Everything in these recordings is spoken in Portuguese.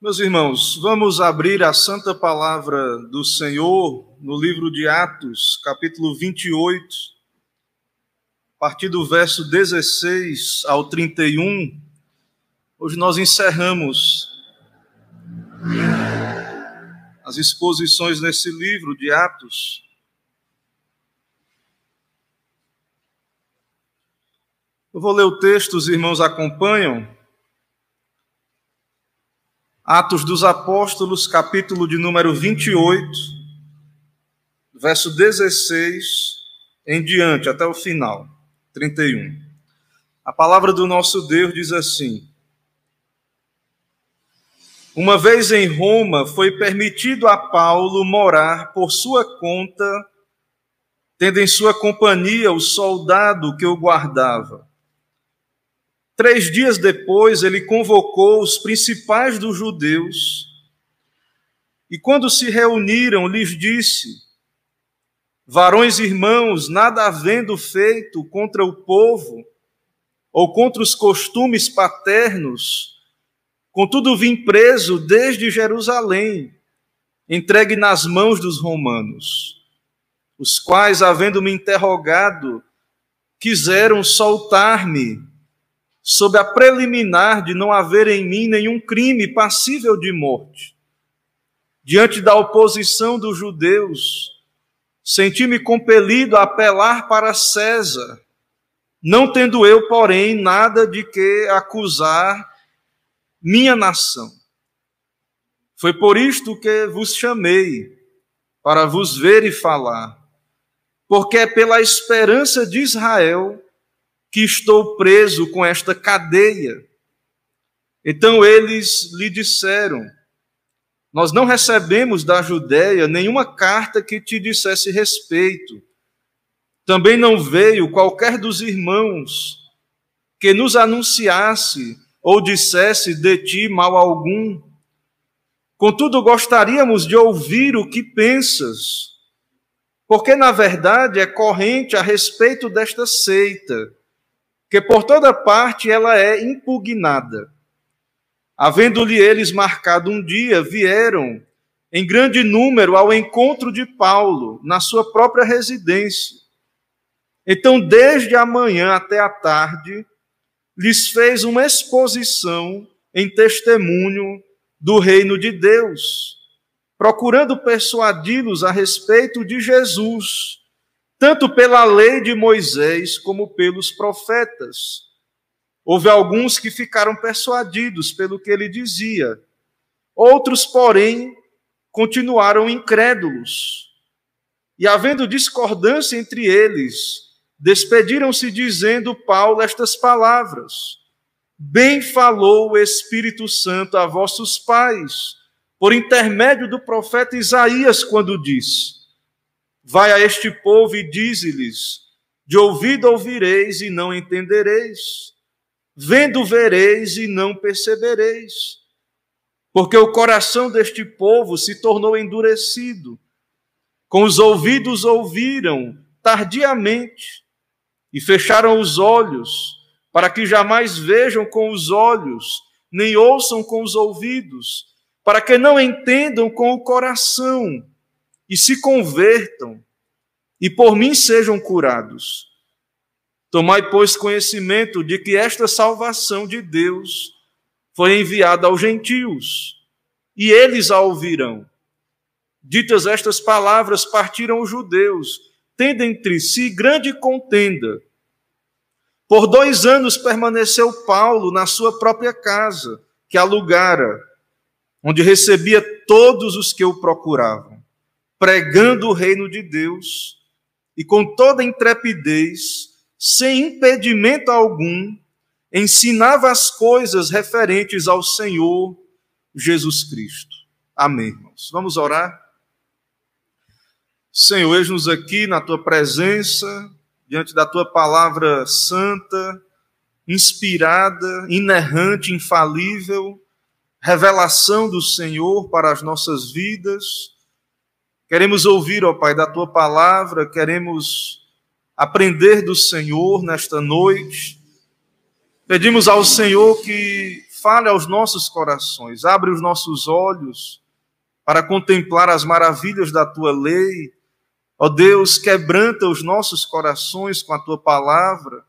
Meus irmãos, vamos abrir a santa palavra do Senhor no livro de Atos, capítulo 28, a partir do verso 16 ao 31. Hoje nós encerramos as exposições nesse livro de Atos. Eu vou ler o texto, os irmãos acompanham. Atos dos Apóstolos, capítulo de número 28, verso 16 em diante, até o final, 31. A palavra do nosso Deus diz assim: Uma vez em Roma, foi permitido a Paulo morar por sua conta, tendo em sua companhia o soldado que o guardava. Três dias depois, ele convocou os principais dos judeus e, quando se reuniram, lhes disse: Varões irmãos, nada havendo feito contra o povo ou contra os costumes paternos, contudo vim preso desde Jerusalém, entregue nas mãos dos romanos, os quais, havendo me interrogado, quiseram soltar-me sob a preliminar de não haver em mim nenhum crime passível de morte. Diante da oposição dos judeus, senti-me compelido a apelar para César, não tendo eu, porém, nada de que acusar minha nação. Foi por isto que vos chamei, para vos ver e falar, porque é pela esperança de Israel que estou preso com esta cadeia. Então eles lhe disseram: Nós não recebemos da Judéia nenhuma carta que te dissesse respeito. Também não veio qualquer dos irmãos que nos anunciasse ou dissesse de ti mal algum. Contudo, gostaríamos de ouvir o que pensas, porque na verdade é corrente a respeito desta seita que por toda parte ela é impugnada. Havendo-lhe eles marcado um dia, vieram em grande número ao encontro de Paulo, na sua própria residência. Então, desde a manhã até a tarde, lhes fez uma exposição em testemunho do reino de Deus, procurando persuadi-los a respeito de Jesus tanto pela lei de Moisés como pelos profetas. Houve alguns que ficaram persuadidos pelo que ele dizia, outros, porém, continuaram incrédulos. E havendo discordância entre eles, despediram-se dizendo Paulo estas palavras: Bem falou o Espírito Santo a vossos pais, por intermédio do profeta Isaías, quando disse: Vai a este povo e dize-lhes: De ouvido ouvireis e não entendereis, vendo vereis e não percebereis. Porque o coração deste povo se tornou endurecido, com os ouvidos ouviram tardiamente e fecharam os olhos, para que jamais vejam com os olhos, nem ouçam com os ouvidos, para que não entendam com o coração e se convertam, e por mim sejam curados. Tomai, pois, conhecimento de que esta salvação de Deus foi enviada aos gentios, e eles a ouvirão. Ditas estas palavras, partiram os judeus, tendo entre si grande contenda. Por dois anos permaneceu Paulo na sua própria casa, que alugara, onde recebia todos os que o procuravam pregando o reino de Deus e com toda intrepidez, sem impedimento algum, ensinava as coisas referentes ao Senhor Jesus Cristo. Amém, irmãos. Vamos orar? Senhor, eis-nos aqui na tua presença, diante da tua palavra santa, inspirada, inerrante, infalível, revelação do Senhor para as nossas vidas Queremos ouvir, ó Pai, da tua palavra, queremos aprender do Senhor nesta noite. Pedimos ao Senhor que fale aos nossos corações, abre os nossos olhos para contemplar as maravilhas da tua lei. Ó Deus, quebranta os nossos corações com a tua palavra.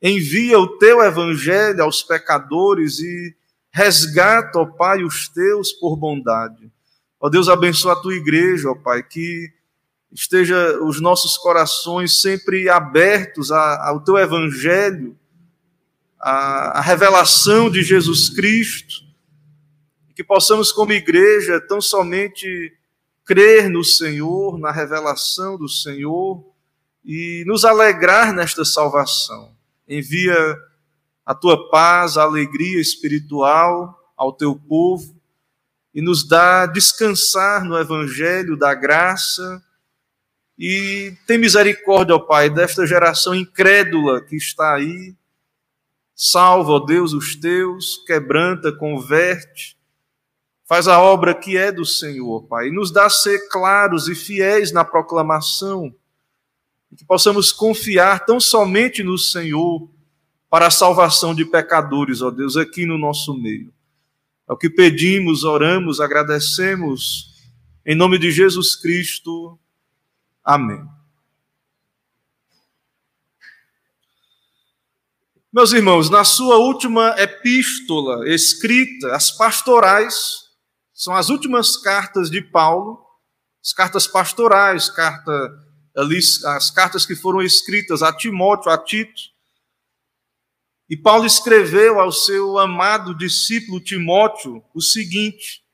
Envia o teu evangelho aos pecadores e resgata, ó Pai, os teus por bondade. Ó Deus, abençoa a tua igreja, ó Pai, que esteja os nossos corações sempre abertos ao teu evangelho, à, revelação de Jesus Cristo, que possamos, como igreja, tão somente crer no Senhor, na revelação do Senhor e nos alegrar nesta salvação. Envia a tua paz, a alegria espiritual ao teu povo e nos dá descansar no evangelho da graça e tem misericórdia, ó Pai, desta geração incrédula que está aí. Salva, ó Deus, os teus, quebranta, converte, faz a obra que é do Senhor, Pai, e nos dá ser claros e fiéis na proclamação, que possamos confiar tão somente no Senhor para a salvação de pecadores, ó Deus, aqui no nosso meio. É o que pedimos, oramos, agradecemos, em nome de Jesus Cristo. Amém. Meus irmãos, na sua última epístola escrita, as pastorais, são as últimas cartas de Paulo, as cartas pastorais, carta, as cartas que foram escritas a Timóteo, a Tito. E Paulo escreveu ao seu amado discípulo Timóteo o seguinte: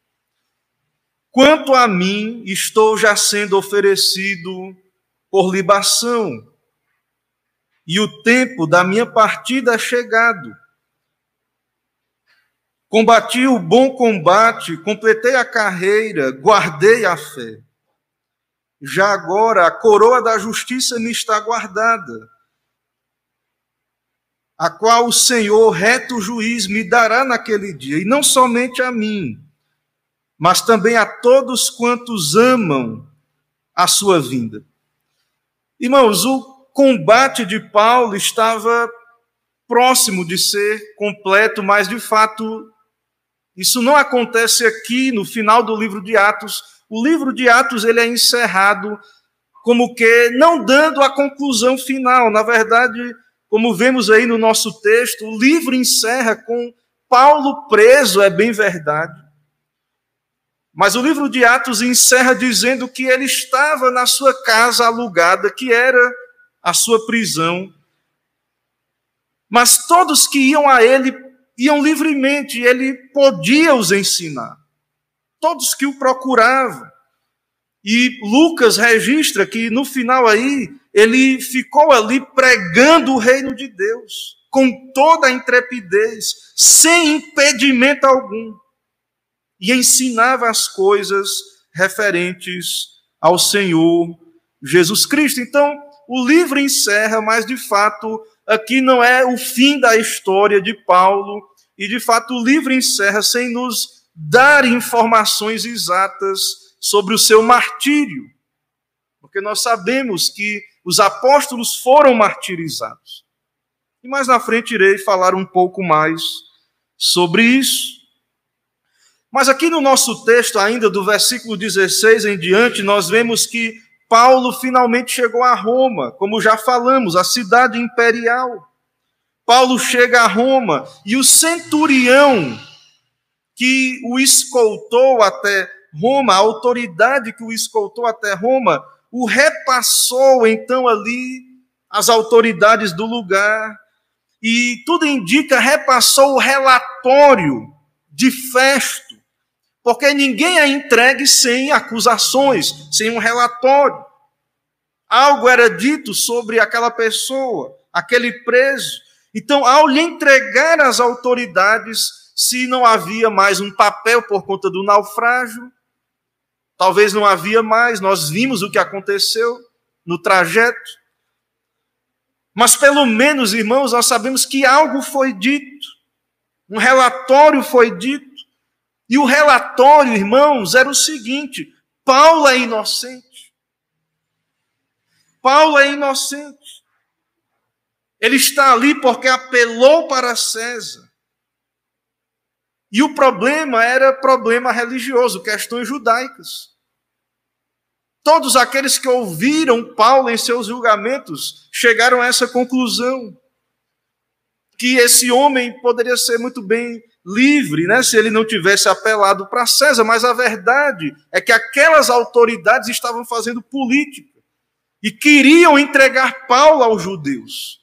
Quanto a mim, estou já sendo oferecido por libação, e o tempo da minha partida é chegado. Combati o bom combate, completei a carreira, guardei a fé. Já agora a coroa da justiça me está guardada, a qual o Senhor, reto juiz, me dará naquele dia, e não somente a mim, mas também a todos quantos amam a sua vinda. Irmãos, o combate de Paulo estava próximo de ser completo, mas de fato isso não acontece aqui no final do livro de Atos. O livro de Atos ele é encerrado como que não dando a conclusão final. Na verdade, como vemos aí no nosso texto, o livro encerra com Paulo preso, é bem verdade. Mas o livro de Atos encerra dizendo que ele estava na sua casa alugada, que era a sua prisão. Mas todos que iam a ele iam livremente, ele podia os ensinar. Todos que o procuravam. E Lucas registra que no final aí, ele ficou ali pregando o reino de Deus, com toda a intrepidez, sem impedimento algum. E ensinava as coisas referentes ao Senhor Jesus Cristo. Então, o livro encerra, mas de fato, aqui não é o fim da história de Paulo, e de fato o livro encerra sem nos dar informações exatas sobre o seu martírio, porque nós sabemos que os apóstolos foram martirizados. E mais na frente irei falar um pouco mais sobre isso. Mas aqui no nosso texto, ainda do versículo 16 em diante, nós vemos que Paulo finalmente chegou a Roma, como já falamos, a cidade imperial. Paulo chega a Roma e o centurião que o escoltou até Roma, a autoridade que o escoltou até Roma, o repassou então ali às autoridades do lugar e tudo indica repassou o relatório de Festo porque ninguém é entregue sem acusações, sem um relatório. Algo era dito sobre aquela pessoa, aquele preso. Então, ao lhe entregar às autoridades, se não havia mais um papel por conta do naufrágio, talvez não havia mais, nós vimos o que aconteceu no trajeto. Mas pelo menos, irmãos, nós sabemos que algo foi dito, um relatório foi dito. E o relatório, irmãos, era o seguinte: Paulo é inocente. Paulo é inocente. Ele está ali porque apelou para César. E o problema era problema religioso, questões judaicas. Todos aqueles que ouviram Paulo em seus julgamentos chegaram a essa conclusão: que esse homem poderia ser muito bem livre, né, se ele não tivesse apelado para César, mas a verdade é que aquelas autoridades estavam fazendo política e queriam entregar Paulo aos judeus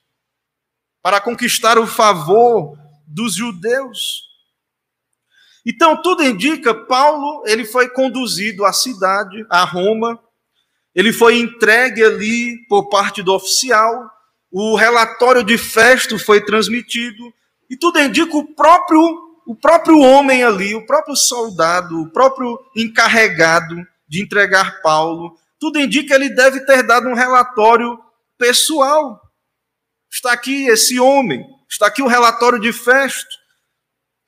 para conquistar o favor dos judeus. Então, tudo indica, Paulo, ele foi conduzido à cidade, a Roma, ele foi entregue ali por parte do oficial, o relatório de Festo foi transmitido, e tudo indica o próprio o próprio homem ali, o próprio soldado, o próprio encarregado de entregar Paulo, tudo indica que ele deve ter dado um relatório pessoal. Está aqui esse homem, está aqui o relatório de Festo.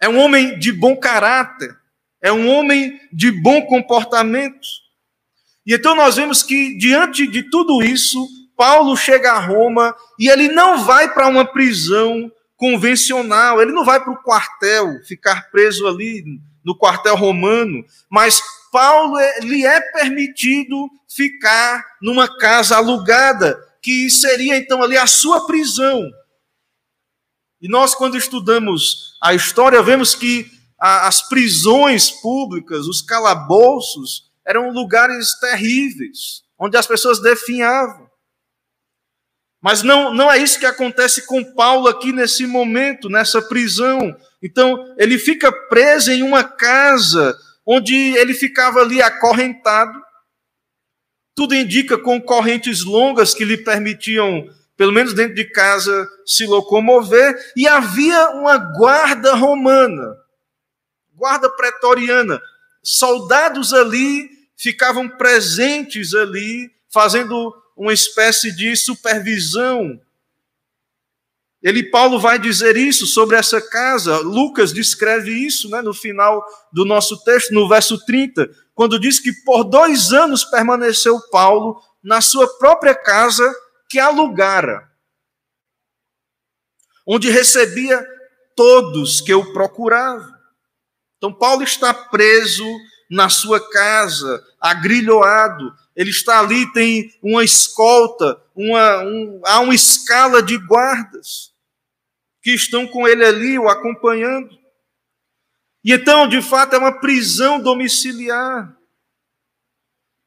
É um homem de bom caráter, é um homem de bom comportamento. E então nós vemos que, diante de tudo isso, Paulo chega a Roma e ele não vai para uma prisão convencional, ele não vai para o quartel, ficar preso ali no quartel romano, mas Paulo lhe é permitido ficar numa casa alugada, que seria então ali a sua prisão. E nós, quando estudamos a história, vemos que as prisões públicas, os calabouços, eram lugares terríveis, onde as pessoas definhavam. Mas não, não é isso que acontece com Paulo aqui nesse momento, nessa prisão. Então, ele fica preso em uma casa onde ele ficava ali acorrentado. Tudo indica com correntes longas que lhe permitiam pelo menos dentro de casa, se locomover, e havia uma guarda romana, guarda pretoriana. Soldados ali ficavam presentes ali, fazendo uma espécie de supervisão. Ele, Paulo, vai dizer isso sobre essa casa. Lucas descreve isso né, no final do nosso texto, no verso 30, quando diz que por dois anos permaneceu Paulo na sua própria casa que alugara, onde recebia todos que o procuravam. Então, Paulo está preso na sua casa, agrilhoado. Ele está ali, tem uma escolta, uma, um, há uma escala de guardas que estão com ele ali, o acompanhando. E então, de fato, é uma prisão domiciliar.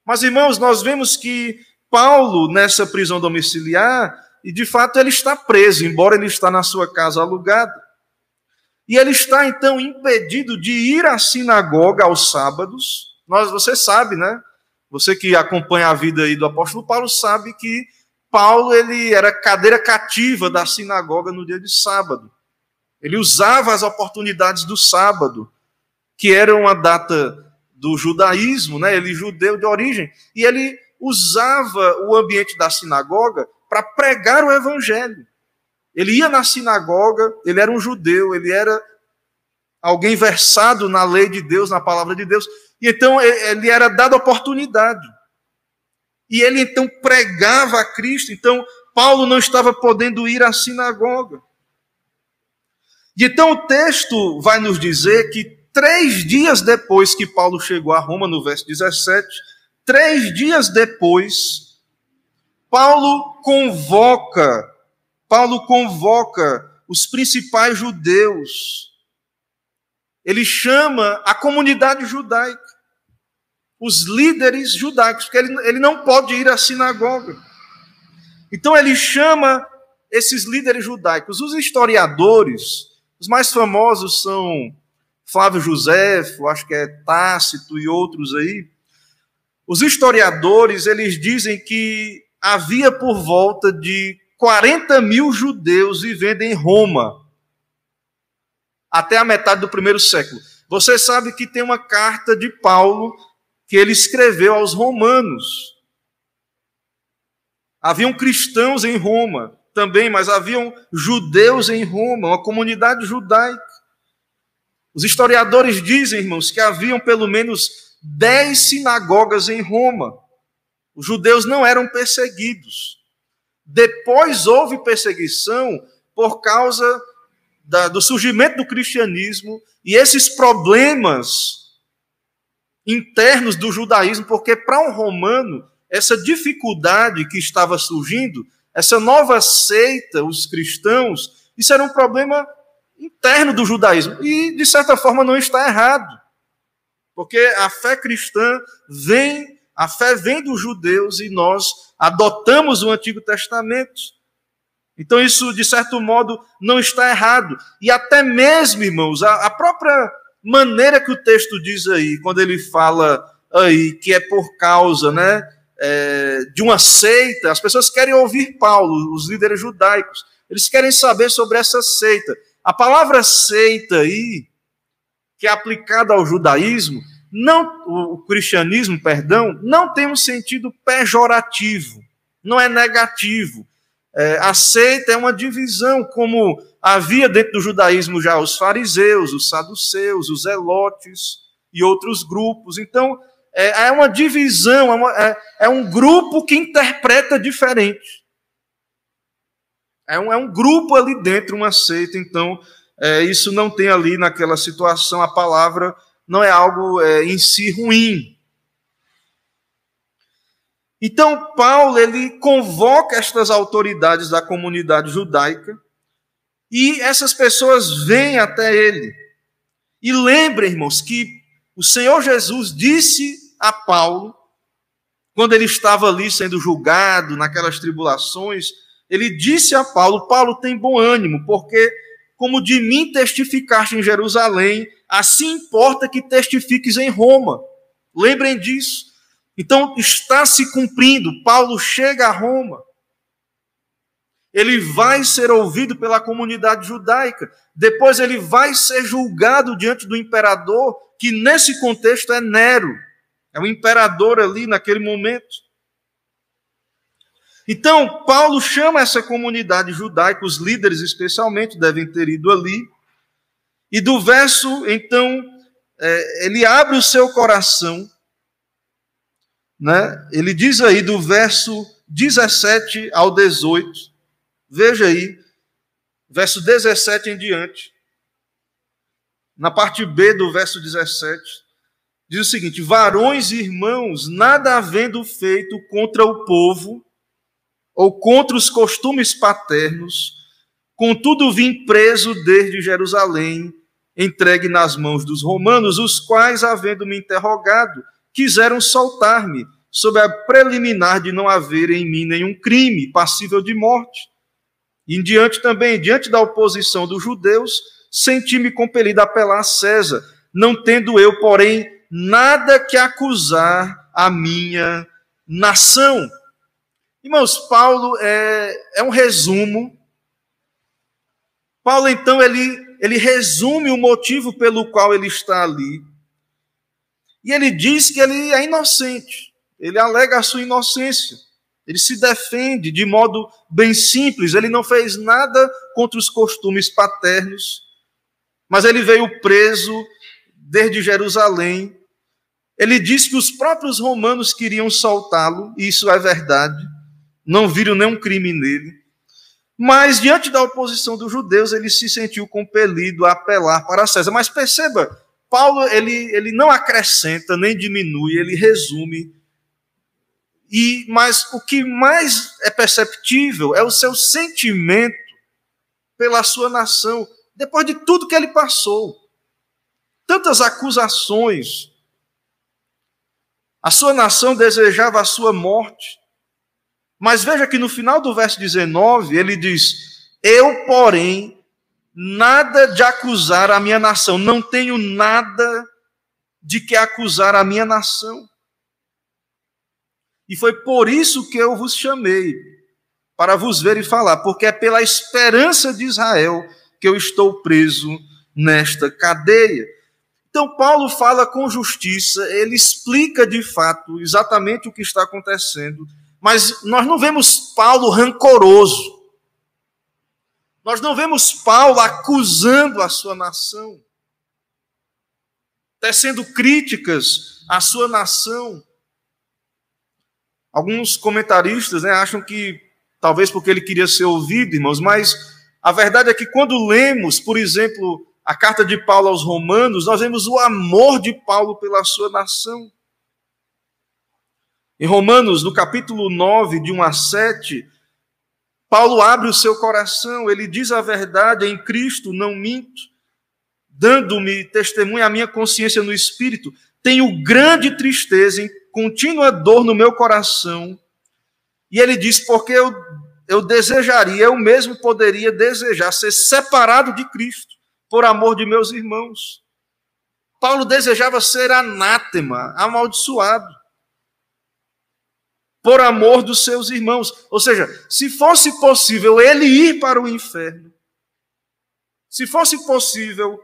Mas, irmãos, nós vemos que Paulo nessa prisão domiciliar e de fato ele está preso, embora ele está na sua casa alugada. E ele está então impedido de ir à sinagoga aos sábados. Nós, você sabe, né? Você que acompanha a vida aí do apóstolo Paulo sabe que Paulo ele era cadeira cativa da sinagoga no dia de sábado. Ele usava as oportunidades do sábado, que era uma data do judaísmo, né? Ele judeu de origem, e ele usava o ambiente da sinagoga para pregar o evangelho. Ele ia na sinagoga, ele era um judeu, ele era alguém versado na lei de Deus, na palavra de Deus, e então ele era dado oportunidade. E ele então pregava a Cristo, então Paulo não estava podendo ir à sinagoga. E então o texto vai nos dizer que três dias depois que Paulo chegou a Roma, no verso 17, Três dias depois, Paulo convoca, Paulo convoca os principais judeus. Ele chama a comunidade judaica, os líderes judaicos, porque ele, ele não pode ir à sinagoga. Então ele chama esses líderes judaicos. Os historiadores, os mais famosos são Flávio José, acho que é Tácito e outros aí. Os historiadores eles dizem que havia por volta de 40 mil judeus vivendo em Roma até a metade do primeiro século. Você sabe que tem uma carta de Paulo que ele escreveu aos romanos. Haviam cristãos em Roma também, mas haviam judeus em Roma, uma comunidade judaica. Os historiadores dizem, irmãos, que haviam pelo menos dez sinagogas em Roma. Os judeus não eram perseguidos. Depois houve perseguição por causa da, do surgimento do cristianismo e esses problemas internos do judaísmo, porque para um romano, essa dificuldade que estava surgindo, essa nova seita, os cristãos, isso era um problema interno do judaísmo. E, de certa forma, não está errado. Porque a fé cristã vem, a fé vem dos judeus e nós adotamos o Antigo Testamento. Então, isso, de certo modo, não está errado. E até mesmo, irmãos, a, própria maneira que o texto diz aí, quando ele fala aí que é por causa né, é, de uma seita, as pessoas querem ouvir Paulo, os líderes judaicos, eles querem saber sobre essa seita. A palavra seita aí, que é aplicada ao judaísmo, não, o cristianismo, perdão, não tem um sentido pejorativo, não é negativo é, aceita é uma divisão, como havia dentro do judaísmo já os fariseus, os saduceus, os elotes e outros grupos. Então, é, é uma divisão, é, uma, é, é, um grupo que interpreta diferente. É um, é um grupo ali dentro, uma seita, então é, isso não tem ali naquela situação, a palavra não é algo é, em si ruim. Então, Paulo ele convoca estas autoridades da comunidade judaica e essas pessoas vêm até ele. E lembrem, irmãos, que o Senhor Jesus disse a Paulo, quando ele estava ali sendo julgado naquelas tribulações, ele disse a Paulo: Paulo tem bom ânimo, porque como de mim testificaste em Jerusalém, assim importa que testifiques em Roma. Lembrem disso. Então está se cumprindo. Paulo chega a Roma. Ele vai ser ouvido pela comunidade judaica. Depois ele vai ser julgado diante do imperador, que nesse contexto é Nero. É o imperador ali naquele momento. Então, Paulo chama essa comunidade judaica, os líderes especialmente devem ter ido ali. E do verso, então, é, ele abre o seu coração né? Ele diz aí do verso 17 ao 18, veja aí, verso 17 em diante, na parte B do verso 17, diz o seguinte: Varões e irmãos, nada havendo feito contra o povo, ou contra os costumes paternos, contudo vim preso desde Jerusalém, entregue nas mãos dos romanos, os quais, havendo me interrogado, quiseram soltar-me, sob a preliminar de não haver em mim nenhum crime passível de morte. E em diante também, diante da oposição dos judeus, senti-me compelido a apelar a César, não tendo eu, porém, nada que acusar a minha nação. Irmãos, Paulo é, é um resumo. Paulo, então, ele, ele resume o motivo pelo qual ele está ali. E ele diz que ele é inocente. Ele alega a sua inocência. Ele se defende de modo bem simples. Ele não fez nada contra os costumes paternos, mas ele veio preso desde Jerusalém. Ele diz que os próprios romanos queriam soltá-lo, e isso é verdade. Não viram nenhum crime nele. Mas, diante da oposição dos judeus, ele se sentiu compelido a apelar para César. Mas perceba, Paulo ele, ele não acrescenta nem diminui, ele resume. E mas o que mais é perceptível é o seu sentimento pela sua nação, depois de tudo que ele passou. Tantas acusações. A sua nação desejava a sua morte. Mas veja que no final do verso 19, ele diz: Eu, porém, nada de acusar a minha nação, não tenho nada de que acusar a minha nação. E foi por isso que eu vos chamei, para vos ver e falar, porque é pela esperança de Israel que eu estou preso nesta cadeia. Então, Paulo fala com justiça, ele explica de fato exatamente o que está acontecendo, mas nós não vemos Paulo rancoroso. Nós não vemos Paulo acusando a sua nação, tecendo críticas à sua nação. Alguns comentaristas né, acham que, talvez porque ele queria ser ouvido, irmãos, mas A verdade é que quando lemos, por exemplo, a carta de Paulo aos Romanos, nós vemos o amor de Paulo pela sua nação. Em Romanos, no capítulo 9, de 1 a 7, Paulo abre o seu coração, ele diz a verdade em Cristo, não minto, dando-me testemunho a minha consciência no espírito. Tenho grande tristeza e contínua dor no meu coração. E ele diz: porque eu, eu desejaria, eu mesmo poderia desejar ser separado de Cristo, por amor de meus irmãos. Paulo desejava ser anátema, amaldiçoado por amor dos seus irmãos. Ou seja, se fosse possível ele ir para o inferno, se fosse possível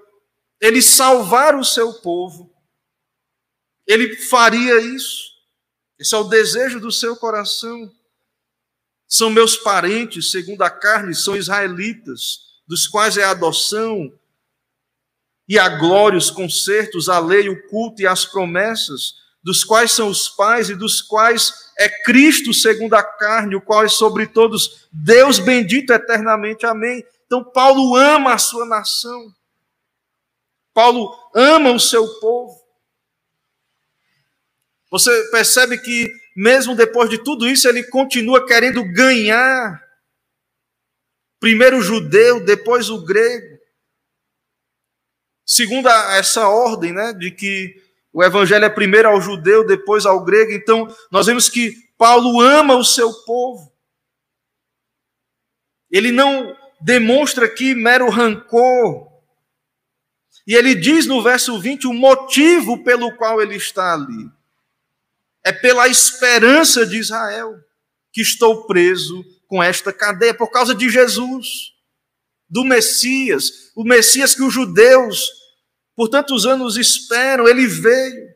ele salvar o seu povo, ele faria isso. Esse é o desejo do seu coração. São meus parentes, segundo a carne, são israelitas, dos quais é a adoção e a glória, os concertos, a lei, o culto e as promessas dos quais são os pais e dos quais é Cristo segundo a carne, o qual é sobre todos Deus bendito eternamente. Amém. Então Paulo ama a sua nação. Paulo ama o seu povo. Você percebe que mesmo depois de tudo isso ele continua querendo ganhar primeiro o judeu, depois o grego. Segundo essa ordem, né, de que o evangelho é primeiro ao judeu, depois ao grego. Então, nós vemos que Paulo ama o seu povo. Ele não demonstra aqui mero rancor. E ele diz no verso 20 o motivo pelo qual ele está ali. É pela esperança de Israel que estou preso com esta cadeia, por causa de Jesus, do Messias, o Messias que os judeus por tantos anos esperam, ele veio.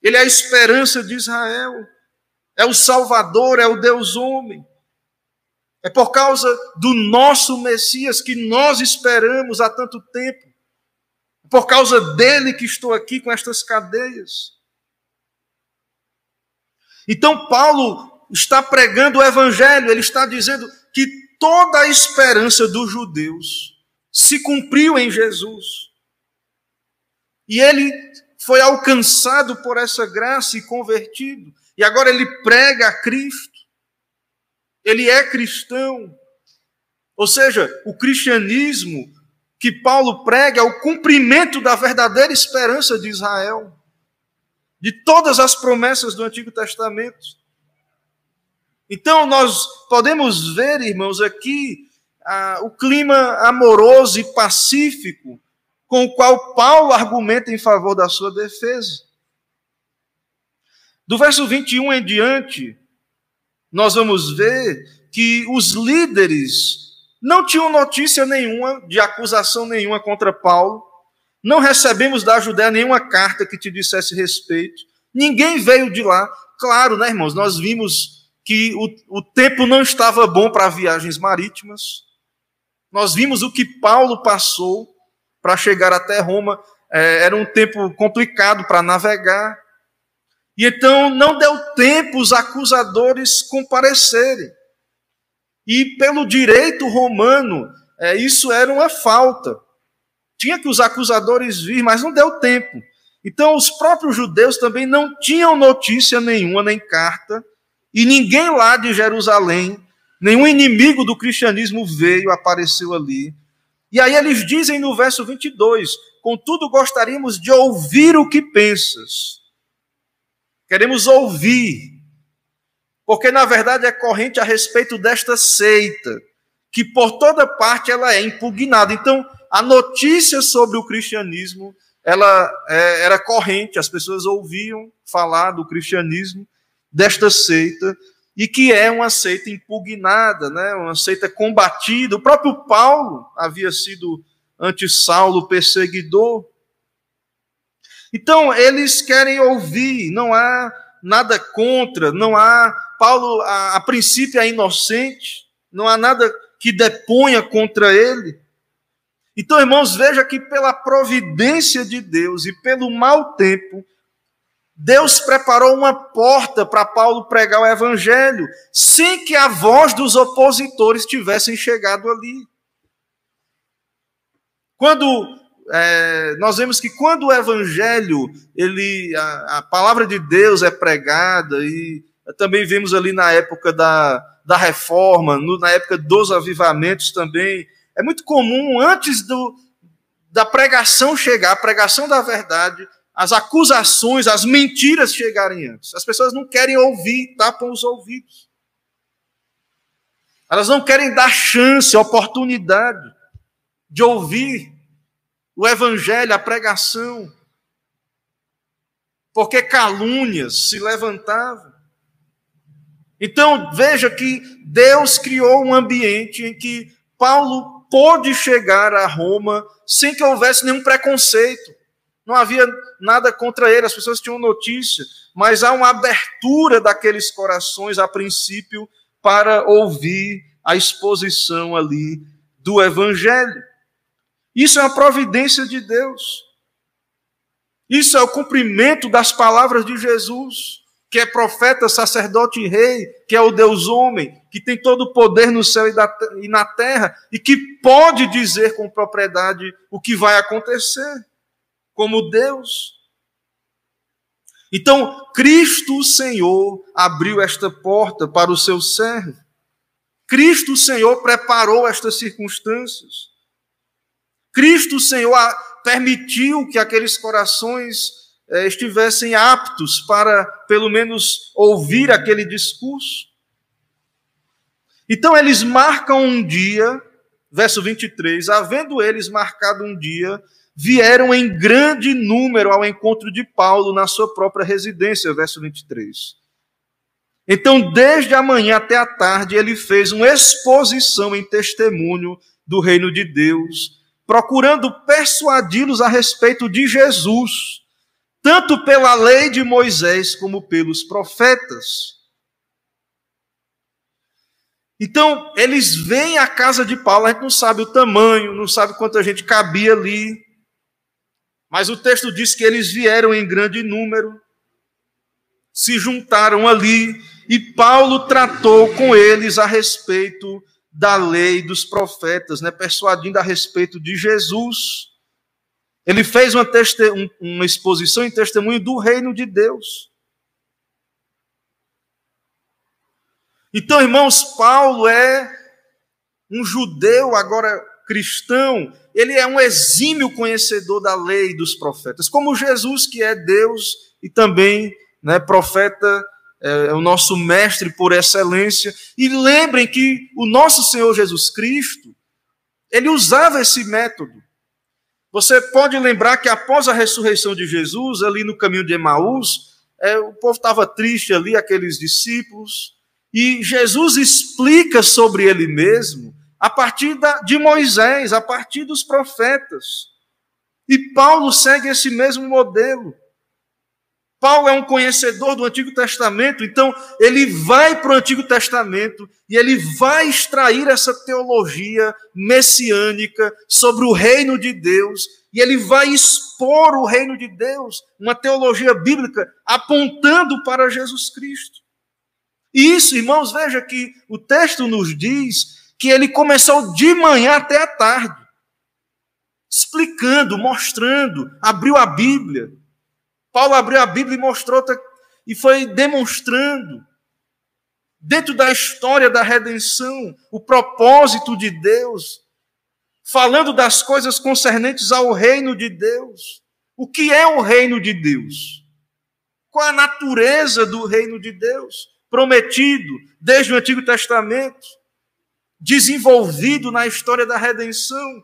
Ele é a esperança de Israel. É o Salvador, é o Deus homem. É por causa do nosso Messias que nós esperamos há tanto tempo. É por causa dele que estou aqui com estas cadeias. Então, Paulo está pregando o Evangelho, ele está dizendo que toda a esperança dos judeus se cumpriu em Jesus. E ele foi alcançado por essa graça e convertido. E agora ele prega a Cristo. Ele é cristão. Ou seja, o cristianismo que Paulo prega é o cumprimento da verdadeira esperança de Israel, de todas as promessas do Antigo Testamento. Então, nós podemos ver, irmãos, aqui ah, o clima amoroso e pacífico com o qual Paulo argumenta em favor da sua defesa. Do verso 21 em diante, nós vamos ver que os líderes não tinham notícia nenhuma, de acusação nenhuma contra Paulo. Não recebemos da Judéia nenhuma carta que te dissesse respeito. Ninguém veio de lá. Claro, né, irmãos? Nós vimos que o, o tempo não estava bom para viagens marítimas. Nós vimos o que Paulo passou para chegar até Roma. É, era um tempo complicado para navegar. E então não deu tempo os acusadores comparecerem. E pelo direito romano, é, isso era uma falta. Tinha que os acusadores vir, mas não deu tempo. Então os próprios judeus também não tinham notícia nenhuma, nem carta, e ninguém lá de Jerusalém, nenhum inimigo do cristianismo veio, apareceu ali e aí eles dizem no verso 22: Contudo, gostaríamos de ouvir o que pensas. Queremos ouvir, porque na verdade é corrente a respeito desta seita, que por toda parte ela é impugnada. Então, a notícia sobre o cristianismo ela é, era corrente, as pessoas ouviam falar do cristianismo, desta seita, e que é uma seita impugnada, né? uma seita combatida. O próprio Paulo havia sido anti-Saulo, perseguidor. Então, eles querem ouvir, não há nada contra, não há. Paulo, a, a princípio, é inocente, não há nada que deponha contra ele. Então, irmãos, veja que pela providência de Deus e pelo mau tempo, Deus preparou uma porta para Paulo pregar o evangelho, sem que a voz dos opositores tivessem chegado ali. Quando é, nós vemos que quando o evangelho, ele, a, a, palavra de Deus é pregada, e também vemos ali na época da, da reforma, no, na época dos avivamentos também, é muito comum, antes do, da pregação chegar, a pregação da verdade, as acusações, as mentiras chegarem antes. As pessoas não querem ouvir, tapam os ouvidos. Elas não querem dar chance, oportunidade de ouvir o evangelho, a pregação. Porque calúnias se levantavam. Então, veja que Deus criou um ambiente em que Paulo pôde chegar a Roma sem que houvesse nenhum preconceito. Não havia nada contra ele, as pessoas tinham notícia, mas há uma abertura daqueles corações a princípio para ouvir a exposição ali do evangelho. Isso é uma providência de Deus. Isso é o cumprimento das palavras de Jesus, que é profeta, sacerdote e rei, que é o Deus homem, que tem todo o poder no céu e na terra e que pode dizer com propriedade o que vai acontecer, como Deus. Então, Cristo o Senhor abriu esta porta para o seu servo. Cristo o Senhor preparou estas circunstâncias. Cristo, Senhor, permitiu que aqueles corações eh, estivessem aptos para, pelo menos, ouvir aquele discurso. Então, eles marcam um dia, verso 23, havendo eles marcado um dia, vieram em grande número ao encontro de Paulo na sua própria residência, verso 23. Então, desde a manhã até a tarde, ele fez uma exposição em testemunho do reino de Deus procurando persuadi-los a respeito de Jesus, tanto pela lei de Moisés como pelos profetas. Então, eles vêm à casa de Paulo, a gente não sabe o tamanho, não sabe quanta gente cabia ali, mas o texto diz que eles vieram em grande número, se juntaram ali, e Paulo tratou com eles a respeito da lei dos profetas, né, persuadindo a respeito de Jesus. Ele fez uma, uma exposição em testemunho do reino de Deus. Então, irmãos, Paulo é um judeu, agora cristão, ele é um exímio conhecedor da lei dos profetas, como Jesus, que é Deus e também né, profeta é, é o nosso mestre por excelência. E lembrem que o nosso Senhor Jesus Cristo, ele usava esse método. Você pode lembrar que após a ressurreição de Jesus, ali no caminho de Emaús, é, o povo estava triste ali, aqueles discípulos, e Jesus explica sobre ele mesmo a partir da, de Moisés, a partir dos profetas. E Paulo segue esse mesmo modelo. Paulo é um conhecedor do Antigo Testamento, então ele vai para o Antigo Testamento e ele vai extrair essa teologia messiânica sobre o reino de Deus e ele vai expor o reino de Deus, uma teologia bíblica apontando para Jesus Cristo. E isso, irmãos, veja que o texto nos diz que ele começou de manhã até a tarde, explicando, mostrando, abriu a Bíblia Paulo abriu a Bíblia e mostrou e foi demonstrando dentro da história da redenção o propósito de Deus, falando das coisas concernentes ao reino de Deus. O que é o reino de Deus? Qual a natureza do reino de Deus? Prometido desde o Antigo Testamento, desenvolvido na história da redenção,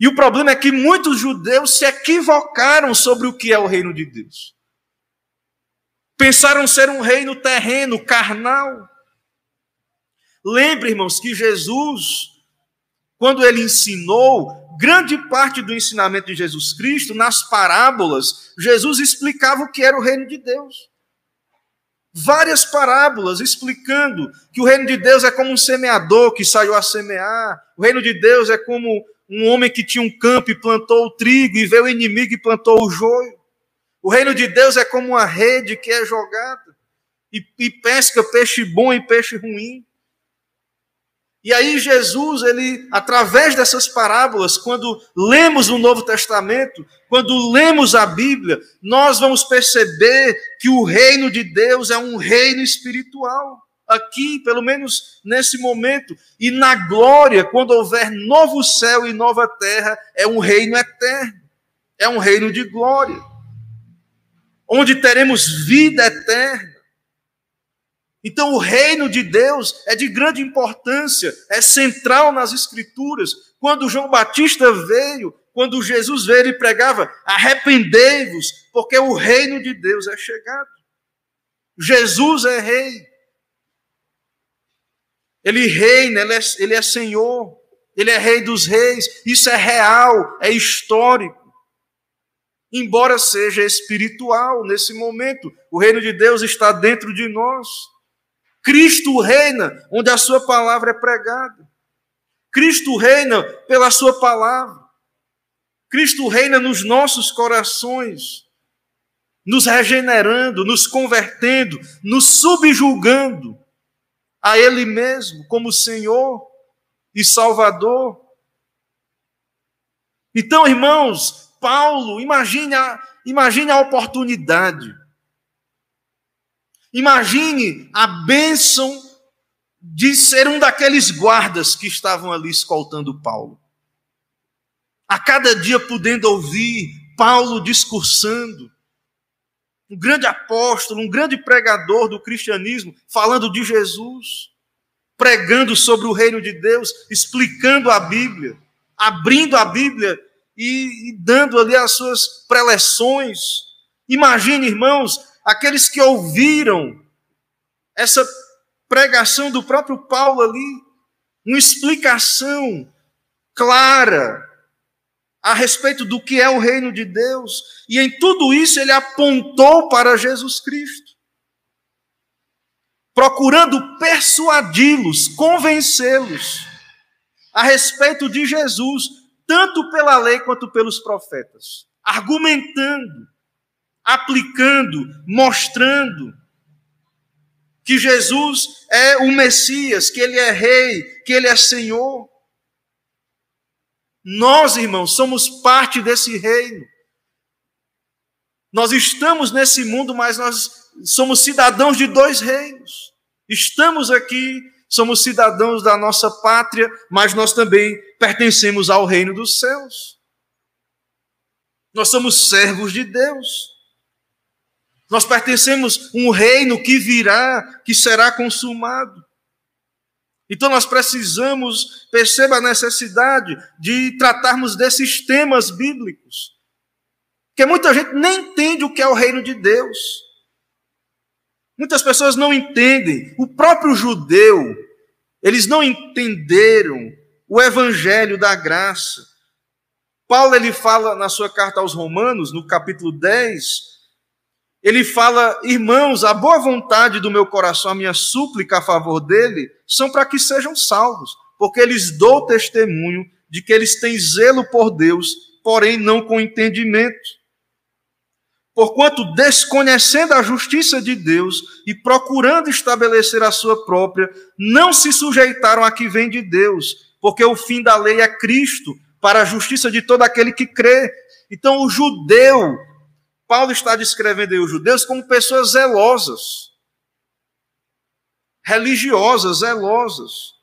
e o problema é que muitos judeus se equivocaram sobre o que é o reino de Deus. Pensaram ser um reino terreno, carnal. Lembre, irmãos, que Jesus, quando ele ensinou, grande parte do ensinamento de Jesus Cristo, nas parábolas, Jesus explicava o que era o reino de Deus. Várias parábolas explicando que o reino de Deus é como um semeador que saiu a semear, o reino de Deus é como um homem que tinha um campo e plantou o trigo, e veio o inimigo e plantou o joio. O reino de Deus é como uma rede que é jogada e, e pesca peixe bom e peixe ruim. E aí Jesus, ele através dessas parábolas, quando lemos o Novo Testamento, quando lemos a Bíblia, nós vamos perceber que o reino de Deus é um reino espiritual. Aqui, pelo menos nesse momento, e na glória, quando houver novo céu e nova terra, é um reino eterno. É um reino de glória. Onde teremos vida eterna então, o reino de Deus é de grande importância, é central nas Escrituras. Quando João Batista veio, quando Jesus veio, ele pregava: arrependei-vos, porque o reino de Deus é chegado. Jesus é rei. Ele reina, ele é, ele é Senhor, ele é Rei dos Reis. Isso é real, é histórico. Embora seja espiritual nesse momento, o reino de Deus está dentro de nós. Cristo reina onde a sua palavra é pregada. Cristo reina pela sua palavra. Cristo reina nos nossos corações, nos regenerando, nos convertendo, nos subjulgando a Ele mesmo como Senhor e Salvador. Então, irmãos, Paulo, imagine a, imagine a oportunidade Imagine a bênção de ser um daqueles guardas que estavam ali escoltando Paulo. A cada dia podendo ouvir Paulo discursando, um grande apóstolo, um grande pregador do cristianismo, falando de Jesus, pregando sobre o reino de Deus, explicando a Bíblia, abrindo a Bíblia e, e dando ali as suas preleções. Imagine, irmãos, aqueles que ouviram essa pregação do próprio Paulo ali, uma explicação clara a respeito do que é o reino de Deus, e em tudo isso ele apontou para Jesus Cristo, procurando persuadi-los, convencê-los a respeito de Jesus, tanto pela lei quanto pelos profetas, argumentando aplicando, mostrando que Jesus é o Messias, que ele é rei, que ele é Senhor. Nós, irmãos, somos parte desse reino. Nós estamos nesse mundo, mas nós somos cidadãos de dois reinos. Estamos aqui, somos cidadãos da nossa pátria, mas nós também pertencemos ao reino dos céus. Nós somos servos de Deus. Nós pertencemos a um reino que virá, que será consumado. Então nós precisamos, perceba a necessidade de tratarmos desses temas bíblicos. Porque muita gente nem entende o que é o reino de Deus. Muitas pessoas não entendem. O próprio judeu, eles não entenderam o evangelho da graça. Paulo ele fala na sua carta aos Romanos, no capítulo 10, ele fala: Irmãos, a boa vontade do meu coração, a minha súplica a favor dele, são para que sejam salvos, porque eles dou testemunho de que eles têm zelo por Deus, porém não com entendimento. Porquanto, desconhecendo a justiça de Deus e procurando estabelecer a sua própria, não se sujeitaram a que vem de Deus, porque o fim da lei é Cristo, para a justiça de todo aquele que crê. Então, o judeu Paulo está descrevendo aí os judeus como pessoas zelosas, religiosas, zelosas.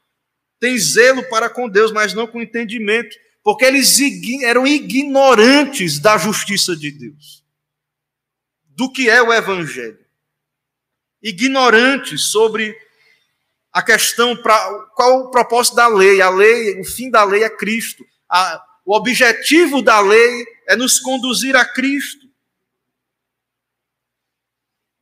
Tem zelo para com Deus, mas não com entendimento, porque eles eram ignorantes da justiça de Deus, do que é o Evangelho. Ignorantes sobre a questão, pra, qual o propósito da lei. A lei, o fim da lei é Cristo. A, o objetivo da lei é nos conduzir a Cristo.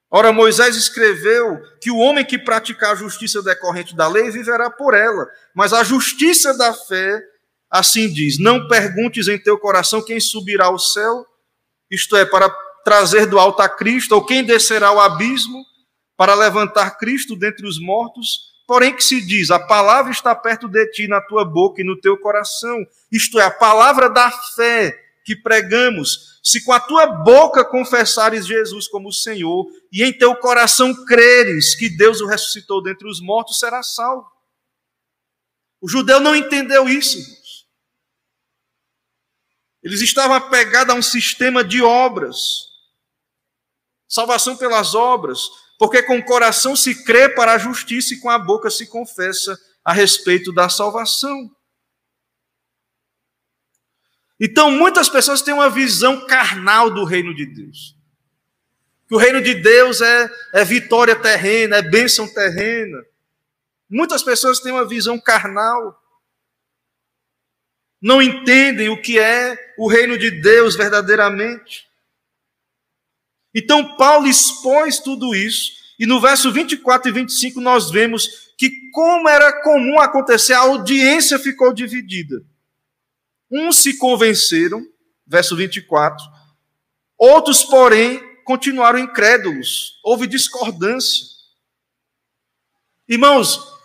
Ora, Moisés escreveu que o homem que praticar a justiça decorrente da lei viverá por ela, mas a justiça da fé, assim diz: Não perguntes em teu coração quem subirá ao céu, isto é, para trazer do alto a Cristo, ou quem descerá ao abismo, para levantar Cristo dentre os mortos. Porém, que se diz: A palavra está perto de ti, na tua boca e no teu coração, isto é, a palavra da fé que pregamos, se com a tua boca confessares Jesus como Senhor e em teu coração creres que Deus o ressuscitou dentre os mortos, será salvo. O judeu não entendeu isso, irmãos. Eles estavam apegados a um sistema de obras. Salvação pelas obras, porque com o coração se crê para a justiça e com a boca se confessa a respeito da salvação. Então, muitas pessoas têm uma visão carnal do reino de Deus. Que o reino de Deus é, é vitória terrena, é bênção terrena. Muitas pessoas têm uma visão carnal. Não entendem o que é o reino de Deus verdadeiramente. Então, Paulo expôs tudo isso, e no verso 24 e 25 nós vemos que, como era comum acontecer, a audiência ficou dividida. Uns se convenceram, verso 24, outros, porém, continuaram incrédulos. Houve discordância. Irmãos,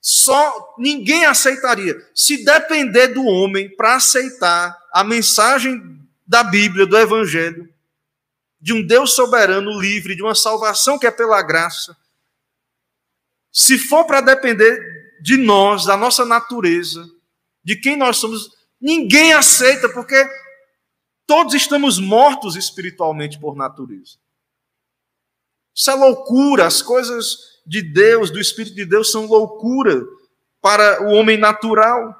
só ninguém aceitaria. Se depender do homem para aceitar a mensagem da Bíblia, do Evangelho, de um Deus soberano, livre, de uma salvação que é pela graça, se for para depender de nós, da nossa natureza, de quem nós somos, Ninguém aceita, porque todos estamos mortos espiritualmente por natureza. Isso é loucura. As coisas de Deus, do Espírito de Deus, são loucura para o homem natural,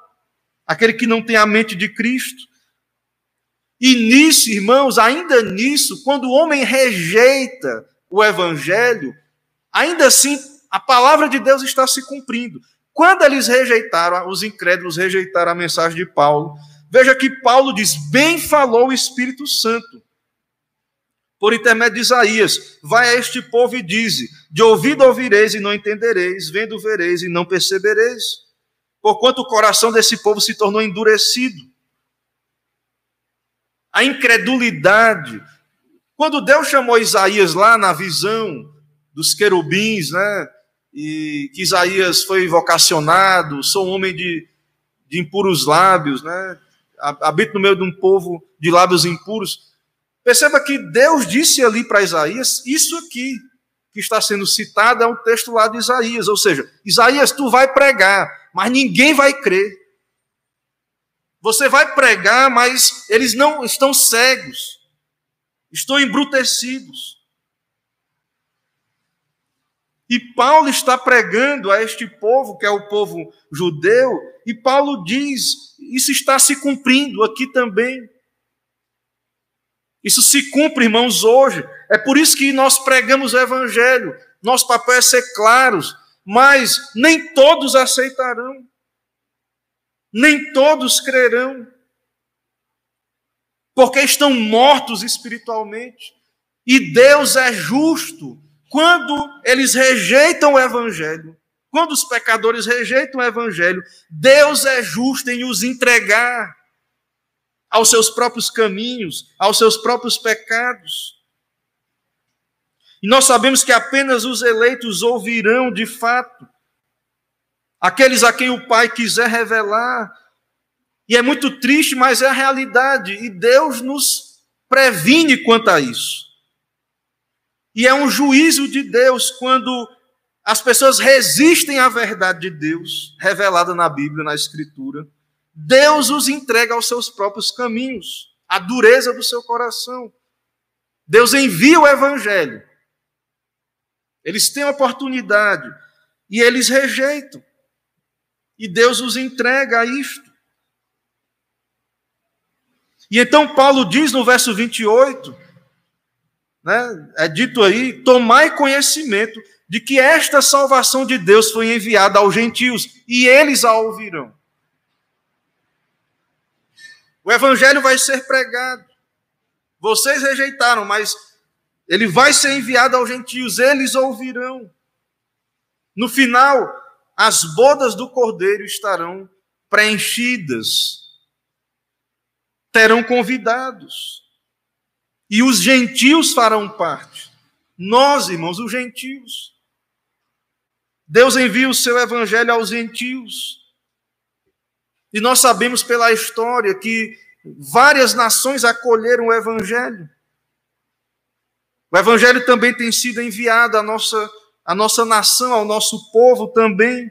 aquele que não tem a mente de Cristo. E nisso, irmãos, ainda nisso, quando o homem rejeita o Evangelho, ainda assim a palavra de Deus está se cumprindo. Quando eles rejeitaram, os incrédulos rejeitaram a mensagem de Paulo, veja que Paulo diz: Bem falou o Espírito Santo, por intermédio de Isaías: Vai a este povo e dize: De ouvido ouvireis e não entendereis, vendo vereis e não percebereis, porquanto o coração desse povo se tornou endurecido. A incredulidade. Quando Deus chamou Isaías lá na visão dos querubins, né? E que Isaías foi vocacionado, sou um homem de, de impuros lábios, né? habito no meio de um povo de lábios impuros. Perceba que Deus disse ali para Isaías isso aqui que está sendo citado é um texto lá de Isaías, ou seja, Isaías, tu vai pregar, mas ninguém vai crer. Você vai pregar, mas eles não estão cegos, estão embrutecidos. E Paulo está pregando a este povo, que é o povo judeu, e Paulo diz: isso está se cumprindo aqui também. Isso se cumpre, irmãos, hoje. É por isso que nós pregamos o Evangelho. Nosso papel é ser claros, mas nem todos aceitarão, nem todos crerão, porque estão mortos espiritualmente. E Deus é justo quando eles rejeitam o evangelho, quando os pecadores rejeitam o evangelho, Deus é justo em os entregar aos seus próprios caminhos, aos seus próprios pecados. E nós sabemos que apenas os eleitos ouvirão de fato, aqueles a quem o Pai quiser revelar. E é muito triste, mas é a realidade, e Deus nos previne quanto a isso. E é um juízo de Deus quando as pessoas resistem à verdade de Deus, revelada na Bíblia, na Escritura. Deus os entrega aos seus próprios caminhos, à dureza do seu coração. Deus envia o Evangelho. Eles têm oportunidade e eles rejeitam. E Deus os entrega a isto. E então Paulo diz no verso 28 né, é dito aí: tomai conhecimento de que esta salvação de Deus foi enviada aos gentios e eles a ouvirão. O evangelho vai ser pregado. Vocês rejeitaram, mas ele vai ser enviado aos gentios, eles ouvirão. No final, as bodas do cordeiro estarão preenchidas, terão convidados. E os gentios farão parte. Nós, irmãos, os gentios. Deus envia o seu evangelho aos gentios. E nós sabemos pela história que várias nações acolheram o evangelho. O evangelho também tem sido enviado à nossa, à nossa nação, ao nosso povo também.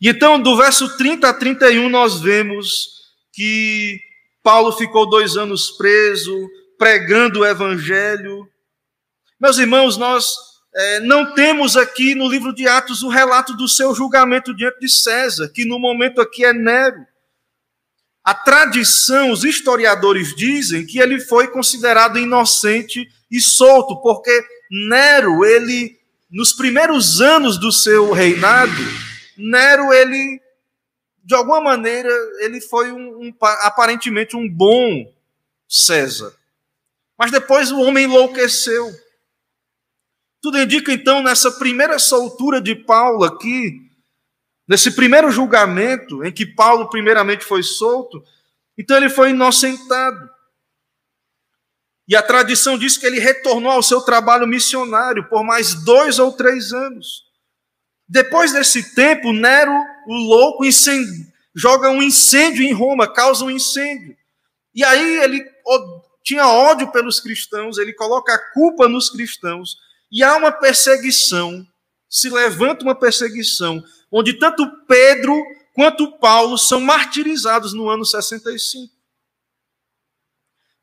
E então, do verso 30 a 31, nós vemos que Paulo ficou dois anos preso, pregando o evangelho. Meus irmãos, nós é, não temos aqui no livro de Atos o relato do seu julgamento diante de César, que no momento aqui é Nero. A tradição, os historiadores dizem que ele foi considerado inocente e solto, porque Nero, ele, nos primeiros anos do seu reinado, Nero, ele, de alguma maneira, ele foi um, um, aparentemente um bom César. Mas depois o homem enlouqueceu. Tudo indica, então, nessa primeira soltura de Paulo aqui, nesse primeiro julgamento, em que Paulo primeiramente foi solto, então ele foi inocentado. E a tradição diz que ele retornou ao seu trabalho missionário por mais dois ou três anos. Depois desse tempo, Nero, o louco, joga um incêndio em Roma, causa um incêndio. E aí ele tinha ódio pelos cristãos, ele coloca a culpa nos cristãos e há uma perseguição, se levanta uma perseguição, onde tanto Pedro quanto Paulo são martirizados no ano 65.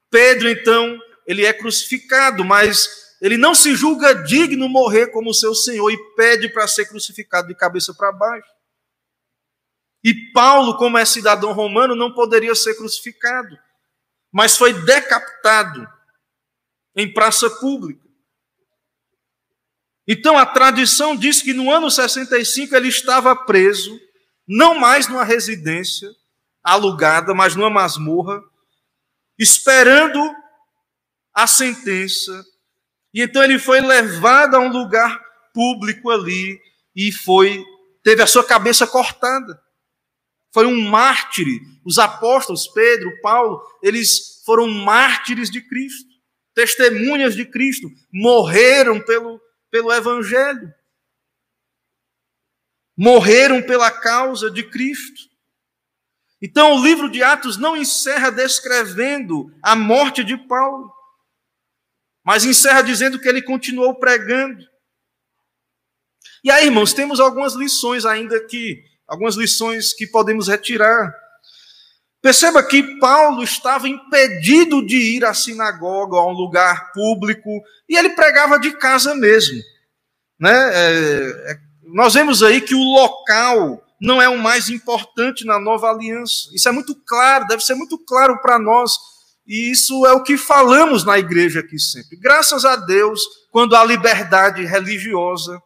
Pedro, então, ele é crucificado, mas ele não se julga digno morrer como seu Senhor e pede para ser crucificado de cabeça para baixo. E Paulo, como é cidadão romano, não poderia ser crucificado, mas foi decapitado em praça pública. Então a tradição diz que no ano 65 ele estava preso, não mais numa residência alugada, mas numa masmorra, esperando a sentença. E então ele foi levado a um lugar público ali e foi teve a sua cabeça cortada. Foi um mártir. Os apóstolos Pedro, Paulo, eles foram mártires de Cristo, testemunhas de Cristo, morreram pelo pelo Evangelho. Morreram pela causa de Cristo. Então, o livro de Atos não encerra descrevendo a morte de Paulo, mas encerra dizendo que ele continuou pregando. E aí, irmãos, temos algumas lições ainda aqui, algumas lições que podemos retirar. Perceba que Paulo estava impedido de ir à sinagoga, a um lugar público, e ele pregava de casa mesmo. Né? É, é, nós vemos aí que o local não é o mais importante na nova aliança. Isso é muito claro, deve ser muito claro para nós. E isso é o que falamos na igreja aqui sempre. Graças a Deus, quando há liberdade religiosa,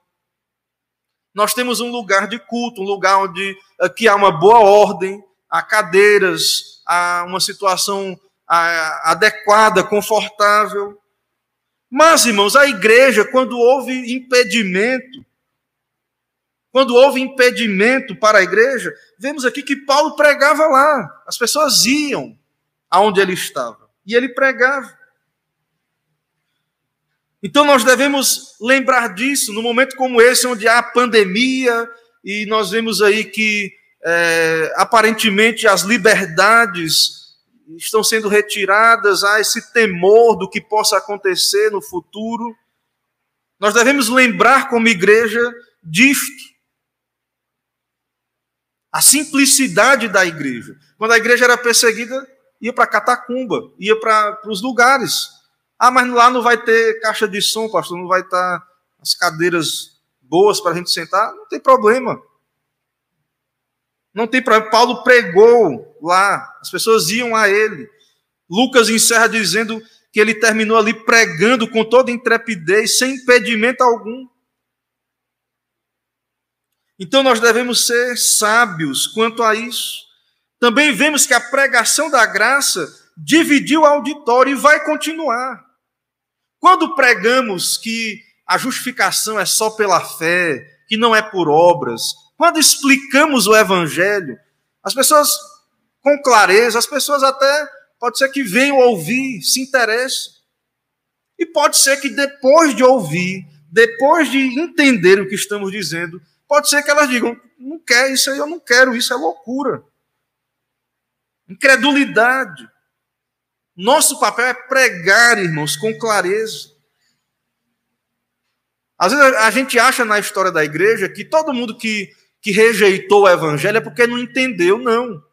nós temos um lugar de culto, um lugar onde aqui há uma boa ordem, a cadeiras, a uma situação adequada, confortável. Mas, irmãos, a igreja, quando houve impedimento, quando houve impedimento para a igreja, vemos aqui que Paulo pregava lá. As pessoas iam aonde ele estava e ele pregava. Então nós devemos lembrar disso no momento como esse, onde há pandemia e nós vemos aí que é, aparentemente as liberdades estão sendo retiradas, há esse temor do que possa acontecer no futuro. Nós devemos lembrar, como igreja, disto. A simplicidade da igreja. Quando a igreja era perseguida, ia para Catacumba, ia para os lugares. Ah, mas lá não vai ter caixa de som, pastor, não vai estar as cadeiras boas para a gente sentar. Não tem problema. Não tem problema. Paulo pregou lá, as pessoas iam a ele. Lucas encerra dizendo que ele terminou ali pregando com toda intrepidez, sem impedimento algum. Então nós devemos ser sábios quanto a isso. Também vemos que a pregação da graça dividiu o auditório e vai continuar. Quando pregamos que a justificação é só pela fé, que não é por obras, quando explicamos o Evangelho, as pessoas, com clareza, as pessoas até, pode ser que venham ouvir, se interessem. E pode ser que depois de ouvir, depois de entender o que estamos dizendo, pode ser que elas digam: não quer isso aí, eu não quero, isso é loucura. Incredulidade. Nosso papel é pregar, irmãos, com clareza. Às vezes a gente acha na história da igreja que todo mundo que que rejeitou o evangelho é porque não entendeu, não.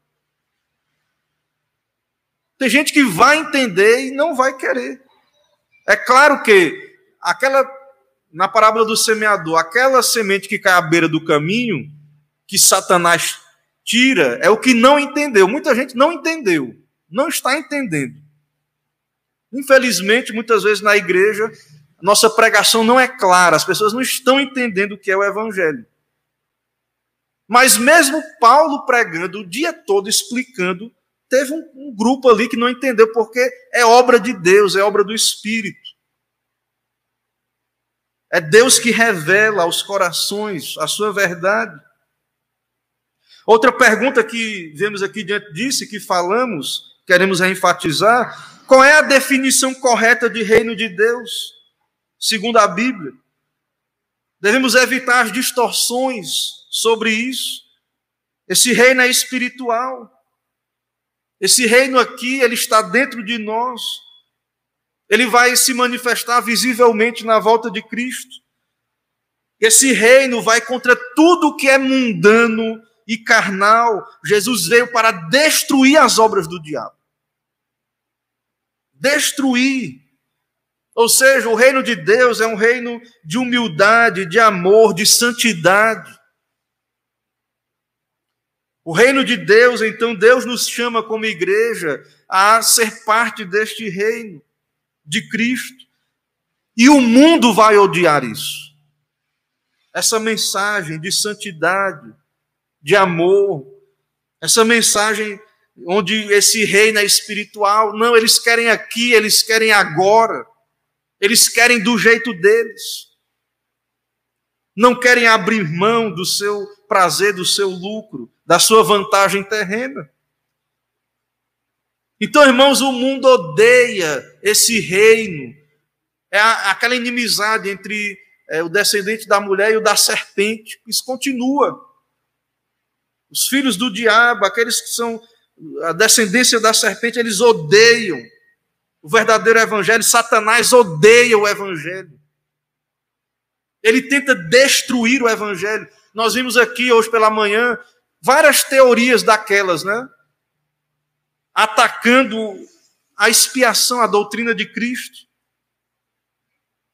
Tem gente que vai entender e não vai querer. É claro que aquela na parábola do semeador, aquela semente que cai à beira do caminho, que Satanás tira, é o que não entendeu. Muita gente não entendeu, não está entendendo. Infelizmente, muitas vezes na igreja, nossa pregação não é clara, as pessoas não estão entendendo o que é o evangelho. Mas mesmo Paulo pregando o dia todo, explicando, teve um, um, grupo ali que não entendeu, porque é obra de Deus, é obra do Espírito. É Deus que revela aos corações a sua verdade. Outra pergunta que vemos aqui diante disso, que falamos, queremos enfatizar, qual é a definição correta de reino de Deus, segundo a Bíblia? Devemos evitar as distorções sobre isso. Esse reino é espiritual. Esse reino aqui, ele está dentro de nós. Ele vai se manifestar visivelmente na volta de Cristo. Esse reino vai contra tudo que é mundano e carnal. Jesus veio para destruir as obras do diabo. Destruir. Ou seja, o reino de Deus é um reino de humildade, de amor, de santidade. O reino de Deus, então, Deus nos chama como igreja a ser parte deste reino de Cristo. E o mundo vai odiar isso. Essa mensagem de santidade, de amor, essa mensagem onde esse reino é espiritual. Não, eles querem aqui, eles querem agora. Eles querem do jeito deles. Não querem abrir mão do seu prazer, do seu lucro, da sua vantagem terrena. Então, irmãos, o mundo odeia esse reino. É aquela inimizade entre é, o descendente da mulher e o da serpente. Isso continua. Os filhos do diabo, aqueles que são a descendência da serpente, eles odeiam o verdadeiro evangelho. Satanás odeia o evangelho. Ele tenta destruir o evangelho. Nós vimos aqui hoje pela manhã várias teorias daquelas, né? Atacando a expiação, a doutrina de Cristo.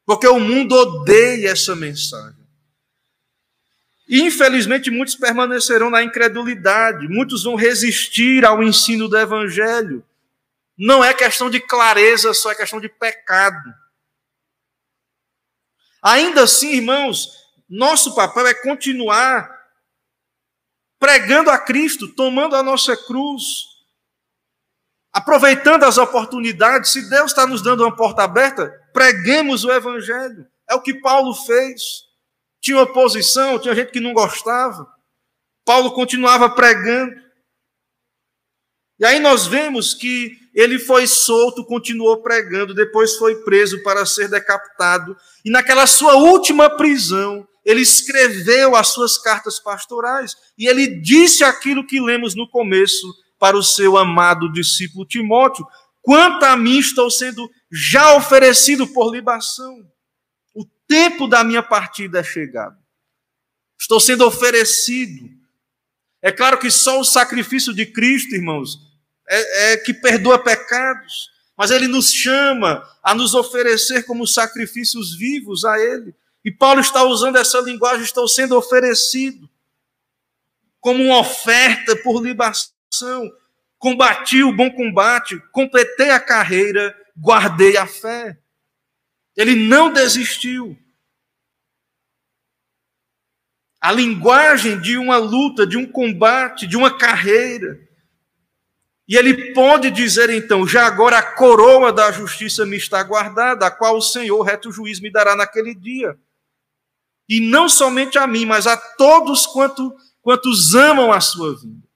Porque o mundo odeia essa mensagem. Infelizmente muitos permanecerão na incredulidade, muitos vão resistir ao ensino do Evangelho. Não é questão de clareza, só é questão de pecado. Ainda assim, irmãos, nosso papel é continuar pregando a Cristo, tomando a nossa cruz, aproveitando as oportunidades. Se Deus está nos dando uma porta aberta, preguemos o Evangelho. É o que Paulo fez. Tinha oposição, tinha gente que não gostava. Paulo continuava pregando. E aí nós vemos que ele foi solto, continuou pregando, depois foi preso para ser decapitado. E naquela sua última prisão, ele escreveu as suas cartas pastorais. E ele disse aquilo que lemos no começo para o seu amado discípulo Timóteo: Quanto a mim estou sendo já oferecido por libação tempo da minha partida é chegado. Estou sendo oferecido. É claro que só o sacrifício de Cristo, irmãos, é, é que perdoa pecados, mas Ele nos chama a nos oferecer como sacrifícios vivos a Ele. E Paulo está usando essa linguagem, estou sendo oferecido como uma oferta por libação. Combati o bom combate, completei a carreira, guardei a fé. Ele não desistiu. A linguagem de uma luta, de um combate, de uma carreira. E ele pode dizer então: já agora a coroa da justiça me está guardada, a qual o Senhor, reto juiz, me dará naquele dia. E não somente a mim, mas a todos quanto, quantos amam a sua vida.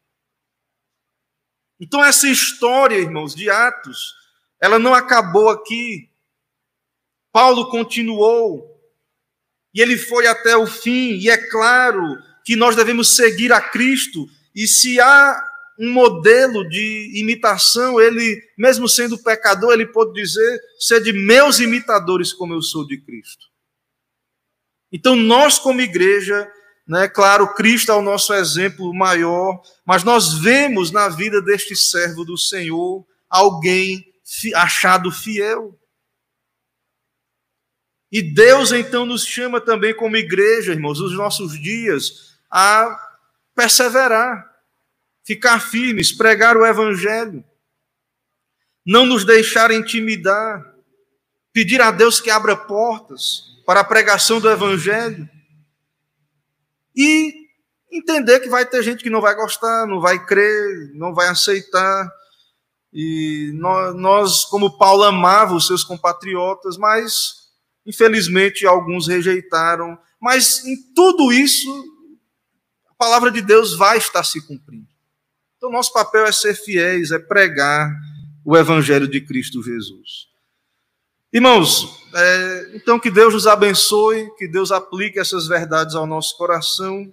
Então, essa história, irmãos, de Atos, ela não acabou aqui. Paulo continuou, e ele foi até o fim, e é claro que nós devemos seguir a Cristo, e se há um modelo de imitação, ele, mesmo sendo pecador, ele pode dizer: sede meus imitadores, como eu sou de Cristo. Então, nós, como igreja, Né? Claro, Cristo é o nosso exemplo maior, mas nós vemos na vida deste servo do Senhor alguém achado fiel. E Deus então nos chama também como igreja, irmãos, nos nossos dias, a perseverar, ficar firmes, pregar o evangelho, não nos deixar intimidar, pedir a Deus que abra portas para a pregação do evangelho e entender que vai ter gente que não vai gostar, não vai crer, não vai aceitar. E nós, como Paulo amava os seus compatriotas, mas Infelizmente, alguns rejeitaram, mas em tudo isso, a palavra de Deus vai estar se cumprindo. Então, nosso papel é ser fiéis, é pregar o Evangelho de Cristo Jesus. Irmãos, é, então que Deus nos abençoe, que Deus aplique essas verdades ao nosso coração.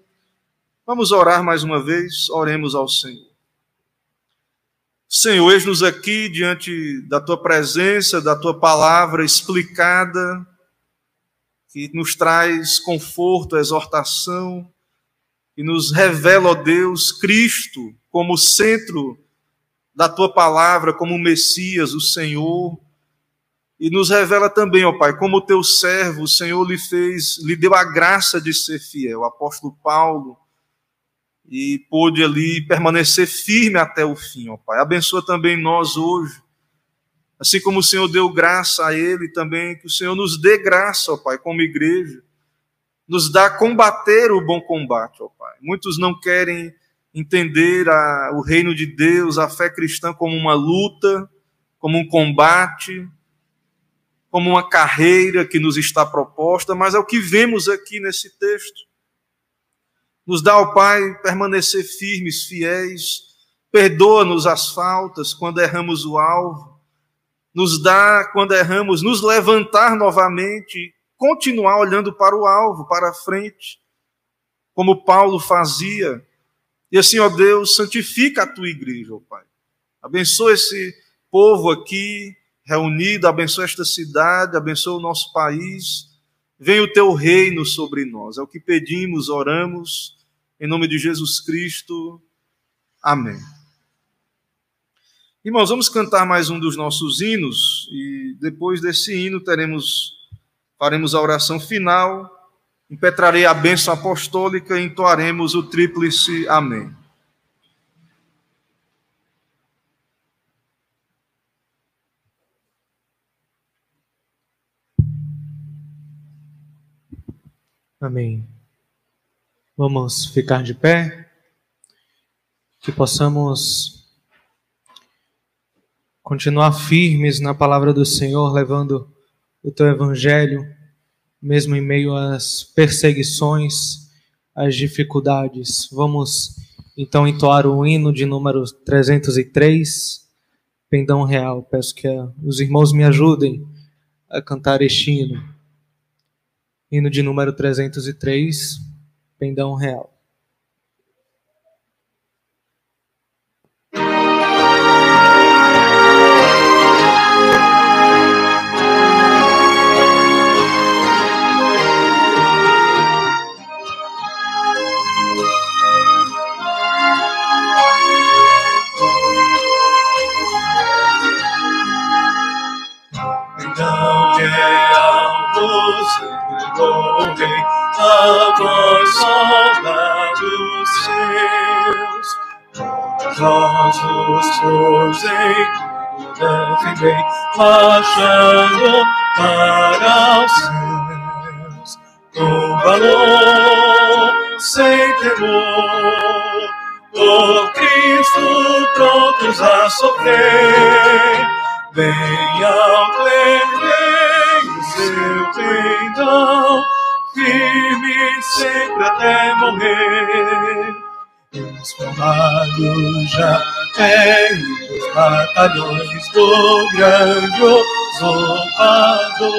Vamos orar mais uma vez, oremos ao Senhor. Senhor, eis-nos aqui diante da tua presença, da tua palavra explicada que nos traz conforto, exortação, e nos revela, ó Deus, Cristo como centro da tua palavra, como Messias, o Senhor, e nos revela também, ó Pai, como teu servo, o Senhor lhe fez, lhe deu a graça de ser fiel, o apóstolo Paulo, e pôde ali permanecer firme até o fim, ó Pai. Abençoa também nós hoje, Assim como o Senhor deu graça a ele também, que o Senhor nos dê graça, ó Pai, como igreja, nos dá combater o bom combate, ó Pai. Muitos não querem entender a, o reino de Deus, a fé cristã como uma luta, como um combate, como uma carreira que nos está proposta, mas é o que vemos aqui nesse texto. Nos dá, ó Pai, permanecer firmes, fiéis, perdoa-nos as faltas quando erramos o alvo, nos dá, quando erramos, nos levantar novamente, continuar olhando para o alvo, para a frente, como Paulo fazia. E assim, ó Deus, santifica a tua igreja, ó Pai. Abençoa esse povo aqui reunido, abençoa esta cidade, abençoa o nosso país. Venha o teu reino sobre nós. É o que pedimos, oramos, em nome de Jesus Cristo. Amém. Irmãos, vamos cantar mais um dos nossos hinos e depois desse hino teremos faremos a oração final, impetrarei a bênção apostólica e entoaremos o tríplice amém. Amém. Vamos ficar de pé, que possamos continuar firmes na palavra do Senhor, levando o teu evangelho, mesmo em meio às perseguições, às dificuldades. Vamos então entoar o hino de número 303, Pendão Real. Peço que os irmãos me ajudem a cantar este hino. Hino de número 303, Pendão Real. Os defendei, marchando para os céus, com valor, sem temor, por Cristo prontos a sofrer, vem ao pleno seu perdão, firme sempre até morrer transformado já é os batalhões do grandioso Pador.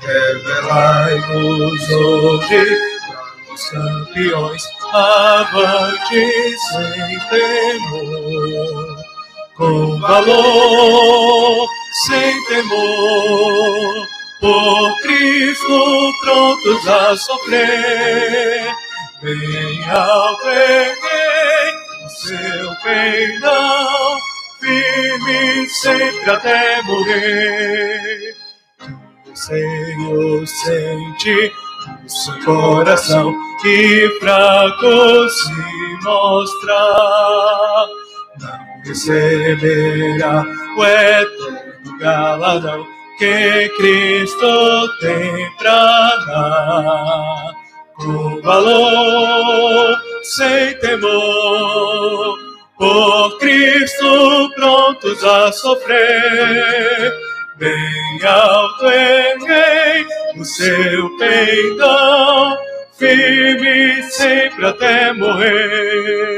Revelai-vos hoje, grandes campeões, avante sem temor, com valor, sem temor, por Cristo prontos a sofrer. Bem alto o seu perdão, firme sempre até morrer. O Senhor sente o seu coração que fraco se mostrar. Não receberá o eterno galadão que Cristo tem pra dar. Com valor, sem temor, por Cristo prontos a sofrer. Bem alto erguei o seu peitão, firme sempre até morrer.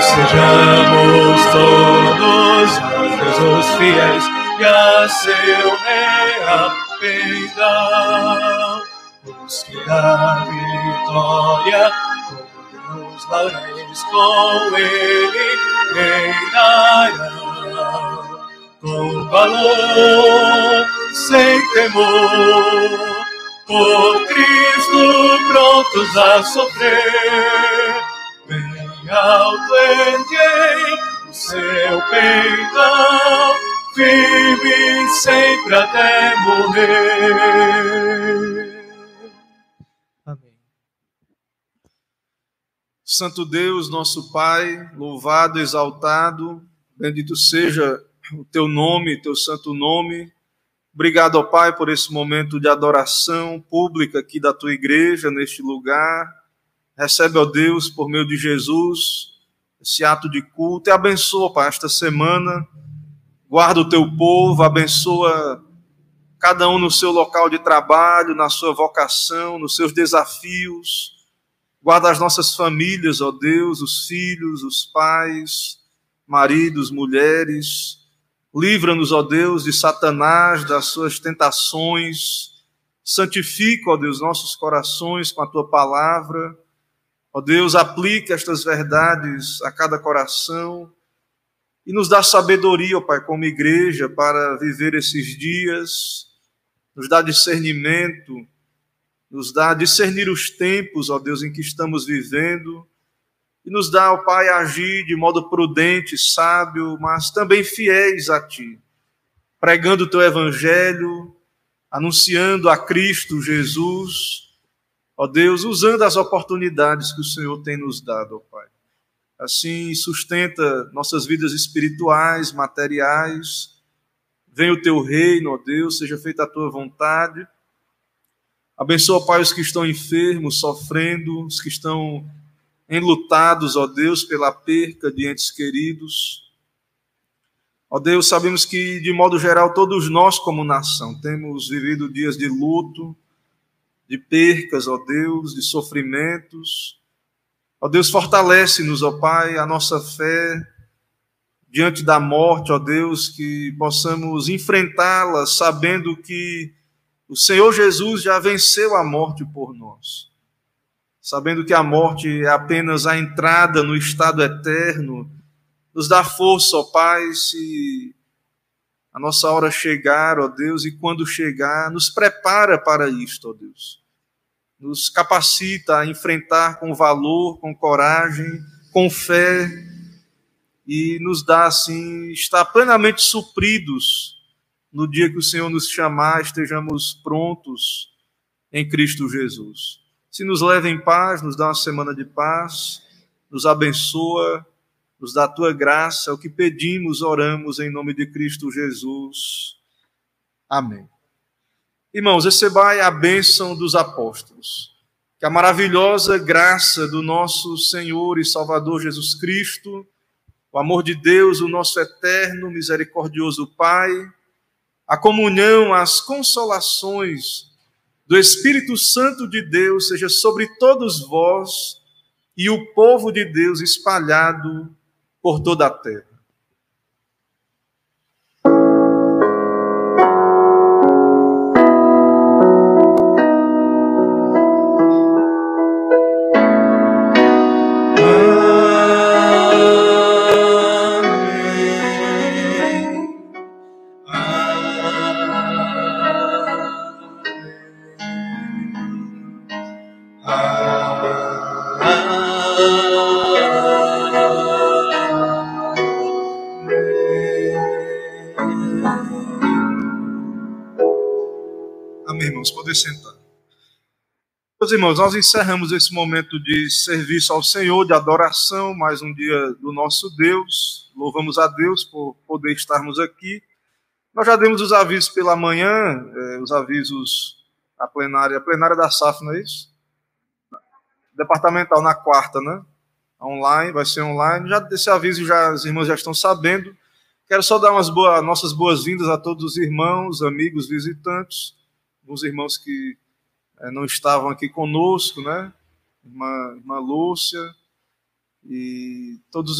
Sejamos todos anjos fiéis e a seu real perdão. Os que da vitória como os lauréis com ele reinarão. Com valor, sem temor, por Cristo prontos a sofrer alto erguei o seu peitão, firme sempre até morrer. Amém. Santo Deus, nosso Pai, louvado, exaltado, bendito seja o teu nome, teu santo nome. Obrigado, ó Pai, por esse momento de adoração pública aqui da tua igreja, neste lugar Recebe, ó Deus, por meio de Jesus, esse ato de culto e abençoa, Pai, esta semana. Guarda o teu povo, abençoa cada um no seu local de trabalho, na sua vocação, nos seus desafios. Guarda as nossas famílias, ó Deus, os filhos, os pais, maridos, mulheres. Livra-nos, ó Deus, de Satanás, das suas tentações. Santifica, ó Deus, nossos corações com a tua palavra Ó Deus, aplica estas verdades a cada coração e nos dá sabedoria, ó Pai, como igreja, para viver esses dias, nos dá discernimento, nos dá discernir os tempos, ó Deus, em que estamos vivendo, e nos dá, ó Pai, agir de modo prudente, sábio, mas também fiéis a Ti, pregando o Teu Evangelho, anunciando a Cristo Jesus Ó Deus, usando as oportunidades que o Senhor tem nos dado, ó Pai. Assim, sustenta nossas vidas espirituais, materiais. Venha o teu reino, ó Deus, seja feita a tua vontade. Abençoa, Pai, os que estão enfermos, sofrendo, os que estão enlutados, ó Deus, pela perca de entes queridos. Ó Deus, sabemos que, de modo geral, todos nós, como nação, temos vivido dias de luto, de percas, ó Deus, de sofrimentos. Ó Deus, fortalece-nos, ó Pai, a nossa fé diante da morte, ó Deus, que possamos enfrentá-la sabendo que o Senhor Jesus já venceu a morte por nós. Sabendo que a morte é apenas a entrada no estado eterno, nos dá força, ó Pai, se a nossa hora chegar, ó Deus, e quando chegar, nos prepara para isto, ó Deus nos capacita a enfrentar com valor, com coragem, com fé e nos dá assim estar plenamente supridos no dia que o Senhor nos chamar, estejamos prontos em Cristo Jesus. Se nos leva em paz, nos dá uma semana de paz, nos abençoa, nos dá a tua graça, é o que pedimos, oramos em nome de Cristo Jesus. Amém. Irmãos, recebai a bênção dos apóstolos. Que a maravilhosa graça do nosso Senhor e Salvador Jesus Cristo, o amor de Deus, o nosso eterno, misericordioso Pai, a comunhão, as consolações do Espírito Santo de Deus seja sobre todos vós e o povo de Deus espalhado por toda a terra. Sentar. Meus irmãos, nós encerramos esse momento de serviço ao Senhor, de adoração, mais um dia do nosso Deus. Louvamos a Deus por poder estarmos aqui. Nós já demos os avisos pela manhã, eh, os avisos a plenária, a plenária da SAF, não é isso? Departamental na quarta, né? Online, vai ser online. Já desse aviso já os irmãos já estão sabendo. Quero só dar umas boas, nossas boas-vindas a todos os irmãos, amigos, visitantes, alguns irmãos que é, não estavam aqui conosco, né? Irmã, irmã Lúcia e todos os